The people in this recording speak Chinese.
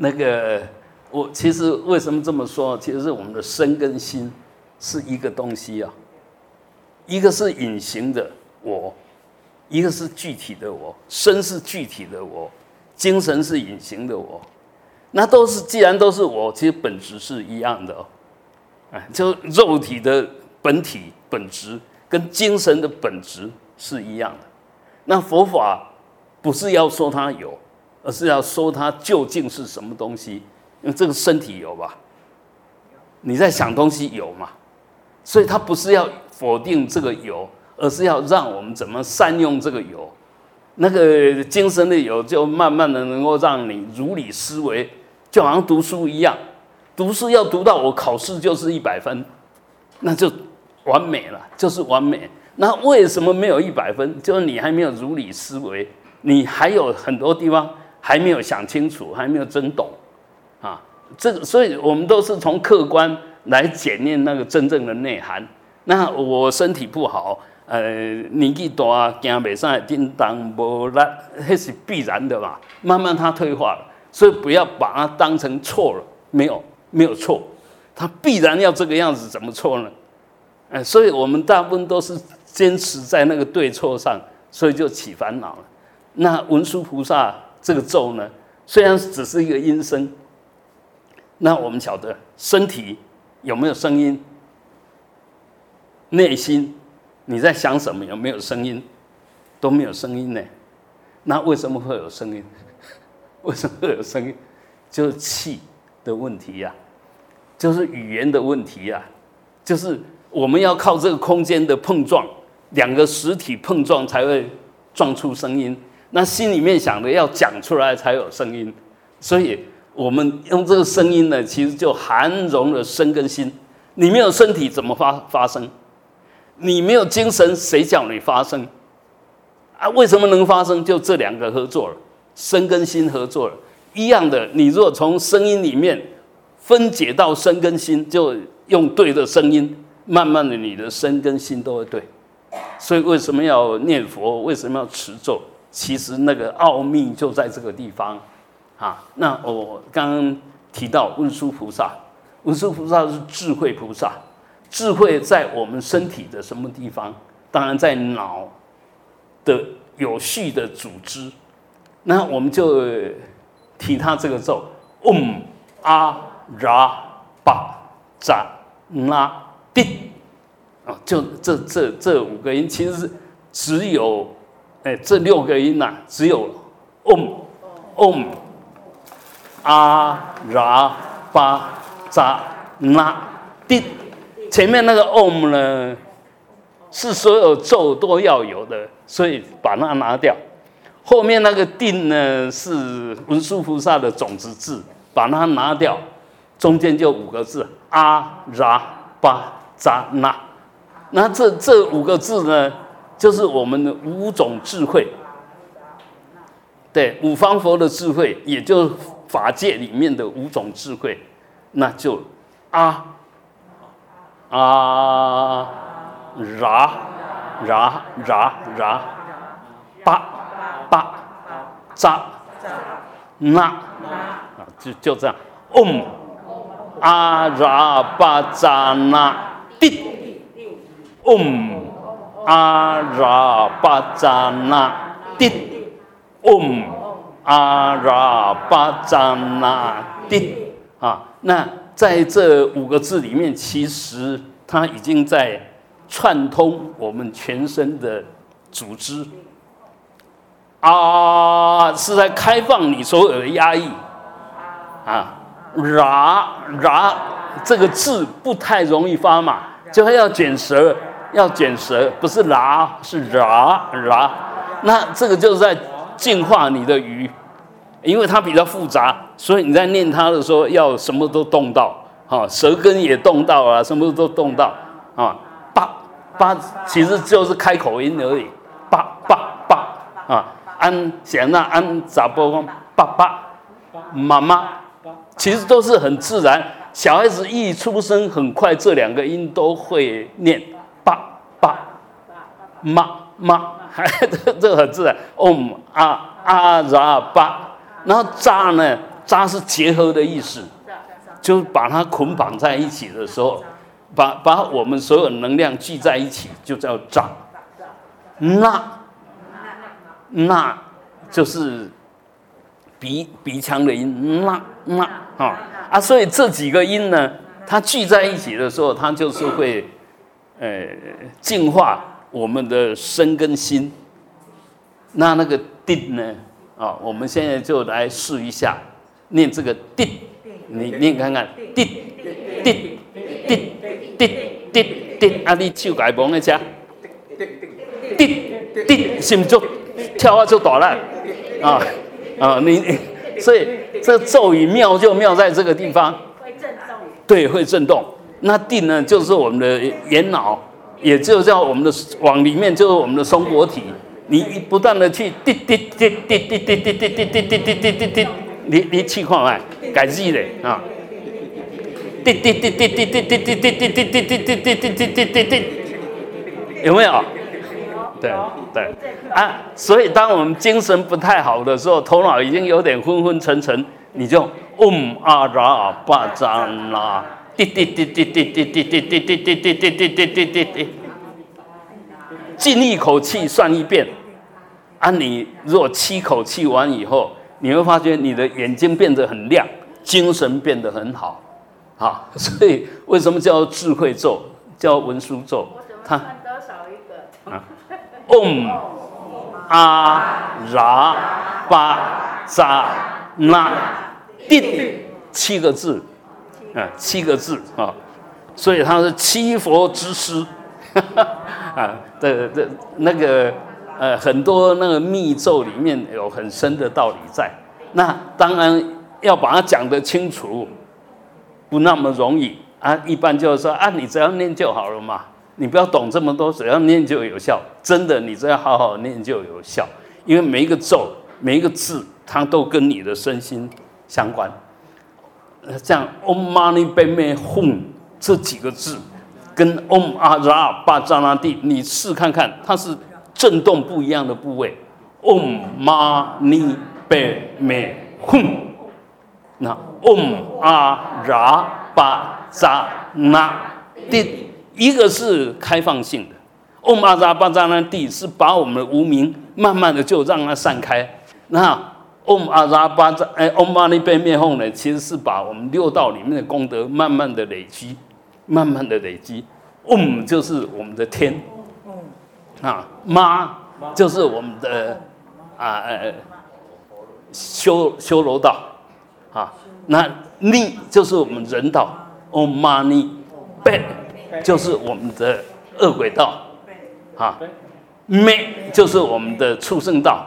那个我其实为什么这么说？其实是我们的身跟心是一个东西啊，一个是隐形的我，一个是具体的我。身是具体的我，精神是隐形的我。那都是既然都是我，其实本质是一样的哦。哎，就肉体的本体本质跟精神的本质是一样的。那佛法不是要说它有。而是要说它究竟是什么东西？因为这个身体有吧？你在想东西有嘛？所以它不是要否定这个有，而是要让我们怎么善用这个有。那个精神的有，就慢慢的能够让你如理思维，就好像读书一样，读书要读到我考试就是一百分，那就完美了，就是完美。那为什么没有一百分？就是你还没有如理思维，你还有很多地方。还没有想清楚，还没有真懂，啊，这个，所以我们都是从客观来检验那个真正的内涵。那我身体不好，呃，年纪大，行袂上，叮当无力，那是必然的嘛。慢慢它退化了，所以不要把它当成错了，没有，没有错，它必然要这个样子，怎么错呢？哎，所以我们大部分都是坚持在那个对错上，所以就起烦恼了。那文殊菩萨。这个咒呢，虽然只是一个音声，那我们晓得身体有没有声音？内心你在想什么？有没有声音？都没有声音呢。那为什么会有声音？为什么会有声音？就是气的问题呀，就是语言的问题呀，就是我们要靠这个空间的碰撞，两个实体碰撞才会撞出声音。那心里面想的要讲出来才有声音，所以我们用这个声音呢，其实就含容了身跟心。你没有身体怎么发发声？你没有精神，谁叫你发声？啊，为什么能发生？就这两个合作了，身跟心合作了。一样的，你如果从声音里面分解到身跟心，就用对的声音，慢慢的你的身跟心都会对。所以为什么要念佛？为什么要持咒？其实那个奥秘就在这个地方，啊，那我刚刚提到文殊菩萨，文殊菩萨是智慧菩萨，智慧在我们身体的什么地方？当然在脑的有序的组织。那我们就提他这个咒：嗡阿拉巴扎那地啊，就这这这五个音，其实是只有。这六个音呐，只有 om om 啊拉巴扎那滴，前面那个 om 呢，是所有咒都要有的，所以把那拿掉。后面那个定呢，是文殊菩萨的种子字，把它拿掉。中间就五个字啊拉巴扎那，那这这五个字呢？就是我们的五种智慧，对五方佛的智慧，也就是法界里面的五种智慧，那就啊啊啦啦啦啦巴巴扎那啊，就就这样，嗡啊啦巴扎那地嗡。阿拉巴扎那地，嗡，阿拉巴扎那地啊，那在这五个字里面，其实它已经在串通我们全身的组织，啊，是在开放你所有的压抑，啊，拉拉这个字不太容易发嘛，就要卷舌。要卷舌，不是拉，是拉拉。那这个就是在净化你的鱼，因为它比较复杂，所以你在念它的时候要什么都动到，哈，舌根也动到啊，什么都动到啊。八八其实就是开口音而已，八八八啊。安显那安咋波光爸爸妈妈，其实都是很自然。小孩子一出生，很快这两个音都会念。妈妈，这这很自然。嗡啊啊拉巴，然后扎呢？扎是结合的意思，就把它捆绑在一起的时候，把把我们所有能量聚在一起，就叫扎。那那就是鼻鼻腔的音，那那啊啊，所以这几个音呢，它聚在一起的时候，它就是会呃净化我们的身跟心。那那个定呢？啊，我们现在就来试一下念这个定，你念看看，定定定定定定，啊，你手改蒙一下，定定心就跳啊就大了，啊啊，你所以这咒语妙就妙在这个地方，会震动，对，会震动。那定呢，就是我们的眼脑，也就叫我们的往里面就是我们的松果体。你不断的去滴滴滴滴滴滴滴滴滴滴滴滴滴滴滴，你你去看看，改字嘞啊！滴滴滴滴滴滴滴滴滴滴滴滴滴滴滴滴滴滴滴，有没有？对对啊，所以当我们精神不太好的时候，头脑已经有点昏昏沉沉，你就嗡啊啦巴扎啦，滴滴滴滴滴滴滴滴滴滴滴滴滴滴滴滴滴。进一口气算一遍，啊，你如果七口气完以后，你会发觉你的眼睛变得很亮，精神变得很好，啊，所以为什么叫智慧咒，叫文殊咒？它多少一个？啊，Om 阿拉巴扎那定七个字，啊，七个字啊，所以他是七佛之师。啊，这这那个呃，很多那个密咒里面有很深的道理在。那当然要把它讲得清楚，不那么容易啊。一般就是说啊，你只要念就好了嘛，你不要懂这么多，只要念就有效。真的，你只要好好念就有效，因为每一个咒、每一个字，它都跟你的身心相关。像 Om Mani Padme Hum 这几个字。跟 Om 阿拉巴扎拉蒂，你试看看，它是震动不一样的部位。Om Mani Padme Hum，那 Om 阿拉巴扎拉蒂，一个是开放性的，Om 阿拉巴扎拉蒂是把我们的无名慢慢的就让它散开。那 Om 阿拉巴扎哎 Om Mani Padme Hum 呢，其实是把我们六道里面的功德慢慢的累积。慢慢的累积，Om 就是我们的天，啊，妈就是我们的啊呃修修罗道，啊，那逆就是我们人道，Om Mani b 就是我们的恶鬼道，啊，Me 就是我们的畜生道